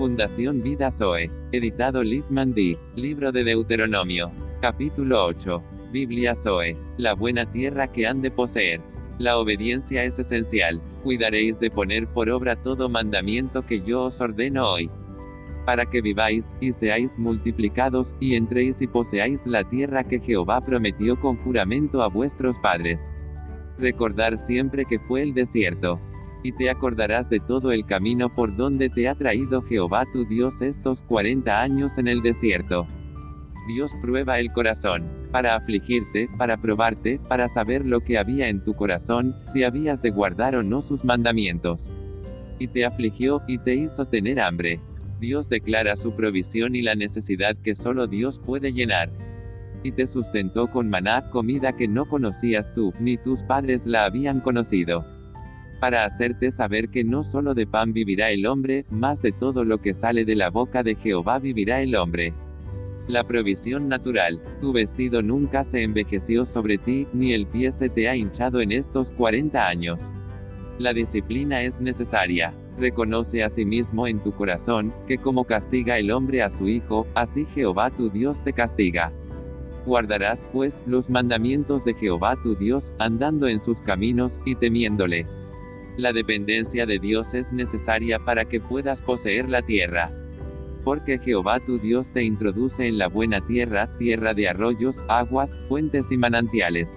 Fundación Vida Zoe. Editado Liefman D. Libro de Deuteronomio. Capítulo 8. Biblia Zoe. La buena tierra que han de poseer. La obediencia es esencial. Cuidaréis de poner por obra todo mandamiento que yo os ordeno hoy. Para que viváis, y seáis multiplicados, y entréis y poseáis la tierra que Jehová prometió con juramento a vuestros padres. Recordar siempre que fue el desierto y te acordarás de todo el camino por donde te ha traído Jehová tu Dios estos 40 años en el desierto. Dios prueba el corazón, para afligirte, para probarte, para saber lo que había en tu corazón, si habías de guardar o no sus mandamientos. Y te afligió, y te hizo tener hambre. Dios declara su provisión y la necesidad que solo Dios puede llenar. Y te sustentó con maná, comida que no conocías tú, ni tus padres la habían conocido para hacerte saber que no solo de pan vivirá el hombre, más de todo lo que sale de la boca de Jehová vivirá el hombre. La provisión natural, tu vestido nunca se envejeció sobre ti, ni el pie se te ha hinchado en estos 40 años. La disciplina es necesaria. Reconoce a sí mismo en tu corazón, que como castiga el hombre a su hijo, así Jehová tu Dios te castiga. Guardarás, pues, los mandamientos de Jehová tu Dios, andando en sus caminos, y temiéndole. La dependencia de Dios es necesaria para que puedas poseer la tierra. Porque Jehová tu Dios te introduce en la buena tierra, tierra de arroyos, aguas, fuentes y manantiales.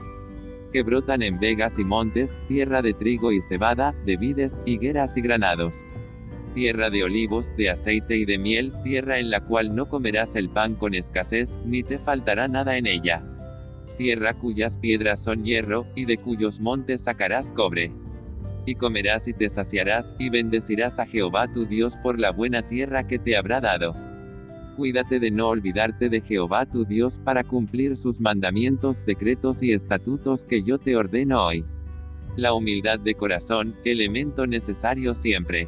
Que brotan en vegas y montes, tierra de trigo y cebada, de vides, higueras y granados. Tierra de olivos, de aceite y de miel, tierra en la cual no comerás el pan con escasez, ni te faltará nada en ella. Tierra cuyas piedras son hierro, y de cuyos montes sacarás cobre y comerás y te saciarás, y bendecirás a Jehová tu Dios por la buena tierra que te habrá dado. Cuídate de no olvidarte de Jehová tu Dios para cumplir sus mandamientos, decretos y estatutos que yo te ordeno hoy. La humildad de corazón, elemento necesario siempre.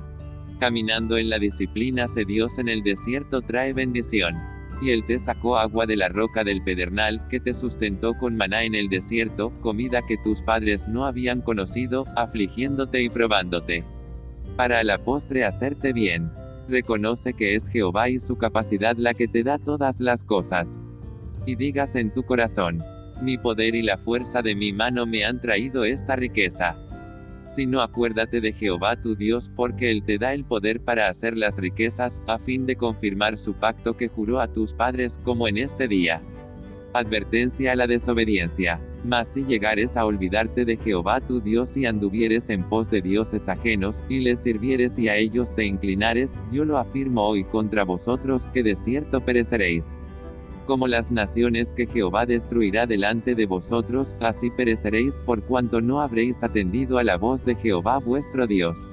Caminando en la disciplina se Dios en el desierto trae bendición. Y él te sacó agua de la roca del pedernal, que te sustentó con maná en el desierto, comida que tus padres no habían conocido, afligiéndote y probándote. Para la postre hacerte bien. Reconoce que es Jehová y su capacidad la que te da todas las cosas. Y digas en tu corazón, mi poder y la fuerza de mi mano me han traído esta riqueza sino acuérdate de Jehová tu Dios porque Él te da el poder para hacer las riquezas, a fin de confirmar su pacto que juró a tus padres como en este día. Advertencia a la desobediencia. Mas si llegares a olvidarte de Jehová tu Dios y anduvieres en pos de dioses ajenos, y les sirvieres y a ellos te inclinares, yo lo afirmo hoy contra vosotros, que de cierto pereceréis como las naciones que Jehová destruirá delante de vosotros, así pereceréis por cuanto no habréis atendido a la voz de Jehová vuestro Dios.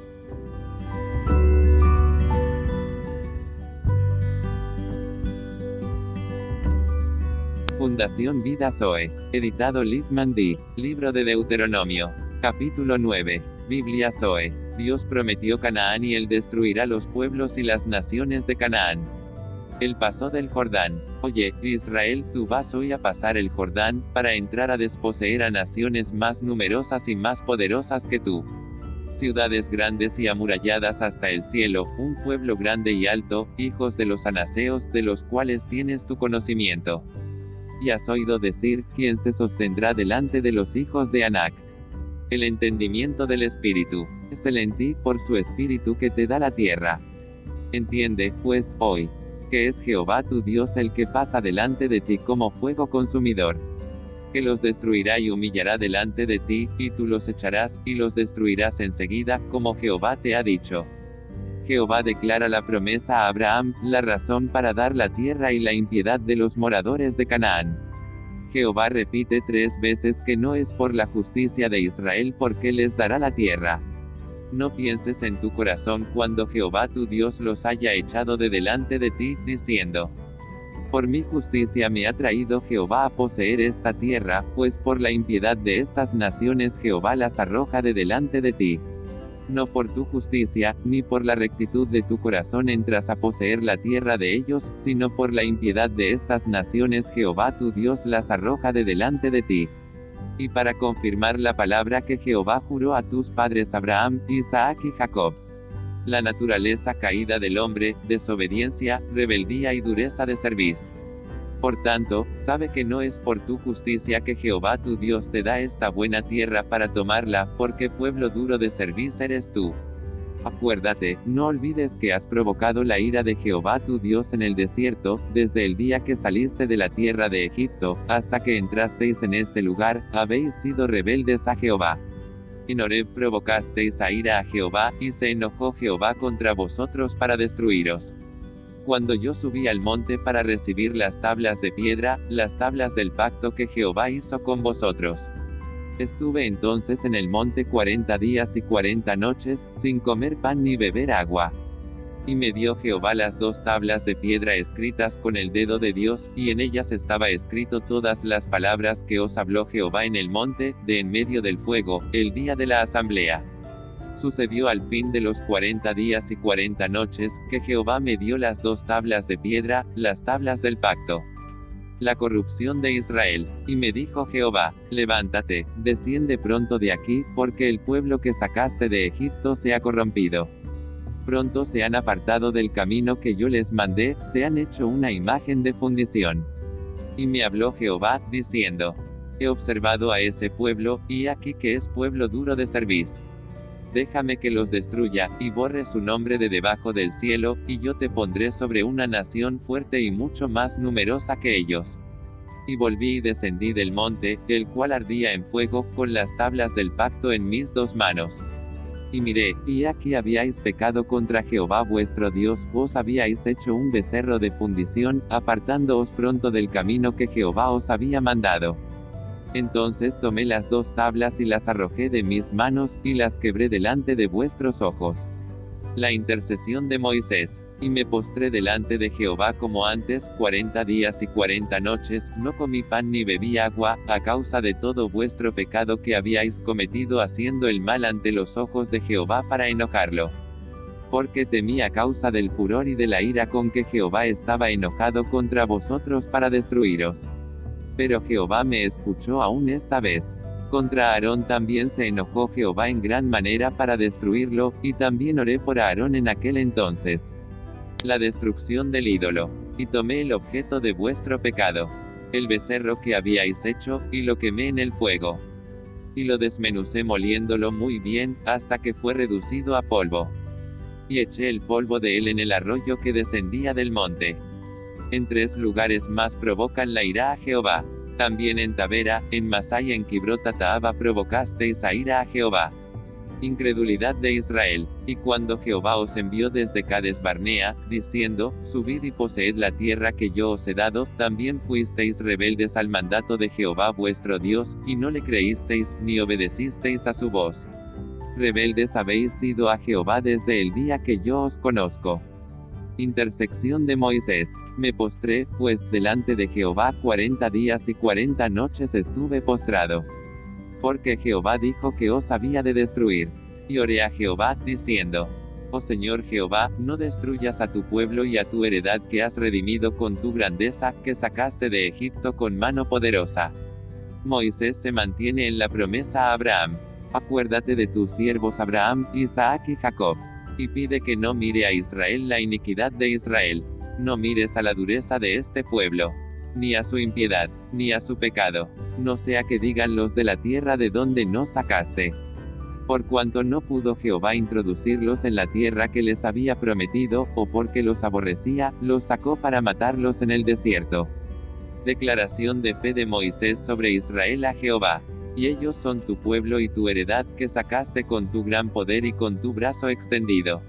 Fundación Vida Zoe. Editado Liefman D. Libro de Deuteronomio. Capítulo 9. Biblia Zoe. Dios prometió Canaán y él destruirá los pueblos y las naciones de Canaán. El paso del Jordán. Oye, Israel, tú vas hoy a pasar el Jordán, para entrar a desposeer a naciones más numerosas y más poderosas que tú. Ciudades grandes y amuralladas hasta el cielo, un pueblo grande y alto, hijos de los anaseos, de los cuales tienes tu conocimiento. Y has oído decir, ¿quién se sostendrá delante de los hijos de Anac? El entendimiento del Espíritu. Es el en ti, por su Espíritu que te da la tierra. Entiende, pues, hoy que es Jehová tu Dios el que pasa delante de ti como fuego consumidor. Que los destruirá y humillará delante de ti, y tú los echarás, y los destruirás enseguida, como Jehová te ha dicho. Jehová declara la promesa a Abraham, la razón para dar la tierra y la impiedad de los moradores de Canaán. Jehová repite tres veces que no es por la justicia de Israel porque les dará la tierra. No pienses en tu corazón cuando Jehová tu Dios los haya echado de delante de ti, diciendo, Por mi justicia me ha traído Jehová a poseer esta tierra, pues por la impiedad de estas naciones Jehová las arroja de delante de ti. No por tu justicia, ni por la rectitud de tu corazón entras a poseer la tierra de ellos, sino por la impiedad de estas naciones Jehová tu Dios las arroja de delante de ti. Y para confirmar la palabra que Jehová juró a tus padres Abraham, Isaac y Jacob la naturaleza caída del hombre, desobediencia, rebeldía y dureza de servicio. Por tanto, sabe que no es por tu justicia que Jehová tu Dios te da esta buena tierra para tomarla, porque pueblo duro de servicio eres tú. Acuérdate, no olvides que has provocado la ira de Jehová tu Dios en el desierto, desde el día que saliste de la tierra de Egipto, hasta que entrasteis en este lugar, habéis sido rebeldes a Jehová. En Horeb provocasteis a ira a Jehová, y se enojó Jehová contra vosotros para destruiros. Cuando yo subí al monte para recibir las tablas de piedra, las tablas del pacto que Jehová hizo con vosotros. Estuve entonces en el monte cuarenta días y cuarenta noches, sin comer pan ni beber agua. Y me dio Jehová las dos tablas de piedra escritas con el dedo de Dios, y en ellas estaba escrito todas las palabras que os habló Jehová en el monte, de en medio del fuego, el día de la asamblea. Sucedió al fin de los cuarenta días y cuarenta noches, que Jehová me dio las dos tablas de piedra, las tablas del pacto. La corrupción de Israel. Y me dijo Jehová, levántate, desciende pronto de aquí, porque el pueblo que sacaste de Egipto se ha corrompido pronto se han apartado del camino que yo les mandé, se han hecho una imagen de fundición. Y me habló Jehová, diciendo, He observado a ese pueblo, y aquí que es pueblo duro de servicio. Déjame que los destruya, y borre su nombre de debajo del cielo, y yo te pondré sobre una nación fuerte y mucho más numerosa que ellos. Y volví y descendí del monte, el cual ardía en fuego, con las tablas del pacto en mis dos manos. Y miré, y aquí habíais pecado contra Jehová vuestro Dios, vos habíais hecho un becerro de fundición, apartándoos pronto del camino que Jehová os había mandado. Entonces tomé las dos tablas y las arrojé de mis manos, y las quebré delante de vuestros ojos. La intercesión de Moisés. Y me postré delante de Jehová como antes, cuarenta días y cuarenta noches, no comí pan ni bebí agua, a causa de todo vuestro pecado que habíais cometido haciendo el mal ante los ojos de Jehová para enojarlo. Porque temí a causa del furor y de la ira con que Jehová estaba enojado contra vosotros para destruiros. Pero Jehová me escuchó aún esta vez. Contra Aarón también se enojó Jehová en gran manera para destruirlo, y también oré por Aarón en aquel entonces. La destrucción del ídolo. Y tomé el objeto de vuestro pecado, el becerro que habíais hecho, y lo quemé en el fuego. Y lo desmenucé moliéndolo muy bien, hasta que fue reducido a polvo. Y eché el polvo de él en el arroyo que descendía del monte. En tres lugares más provocan la ira a Jehová. También en Tavera, en Masai y en Kibrota Taaba provocasteis a ira a Jehová. Incredulidad de Israel. Y cuando Jehová os envió desde Cades Barnea, diciendo, Subid y poseed la tierra que yo os he dado, también fuisteis rebeldes al mandato de Jehová vuestro Dios, y no le creísteis, ni obedecisteis a su voz. Rebeldes habéis sido a Jehová desde el día que yo os conozco. Intersección de Moisés. Me postré, pues, delante de Jehová cuarenta días y cuarenta noches estuve postrado. Porque Jehová dijo que os había de destruir. Y oré a Jehová, diciendo, Oh Señor Jehová, no destruyas a tu pueblo y a tu heredad que has redimido con tu grandeza, que sacaste de Egipto con mano poderosa. Moisés se mantiene en la promesa a Abraham. Acuérdate de tus siervos Abraham, Isaac y Jacob y pide que no mire a Israel la iniquidad de Israel. No mires a la dureza de este pueblo, ni a su impiedad, ni a su pecado, no sea que digan los de la tierra de donde no sacaste. Por cuanto no pudo Jehová introducirlos en la tierra que les había prometido, o porque los aborrecía, los sacó para matarlos en el desierto. Declaración de fe de Moisés sobre Israel a Jehová y ellos son tu pueblo y tu heredad que sacaste con tu gran poder y con tu brazo extendido.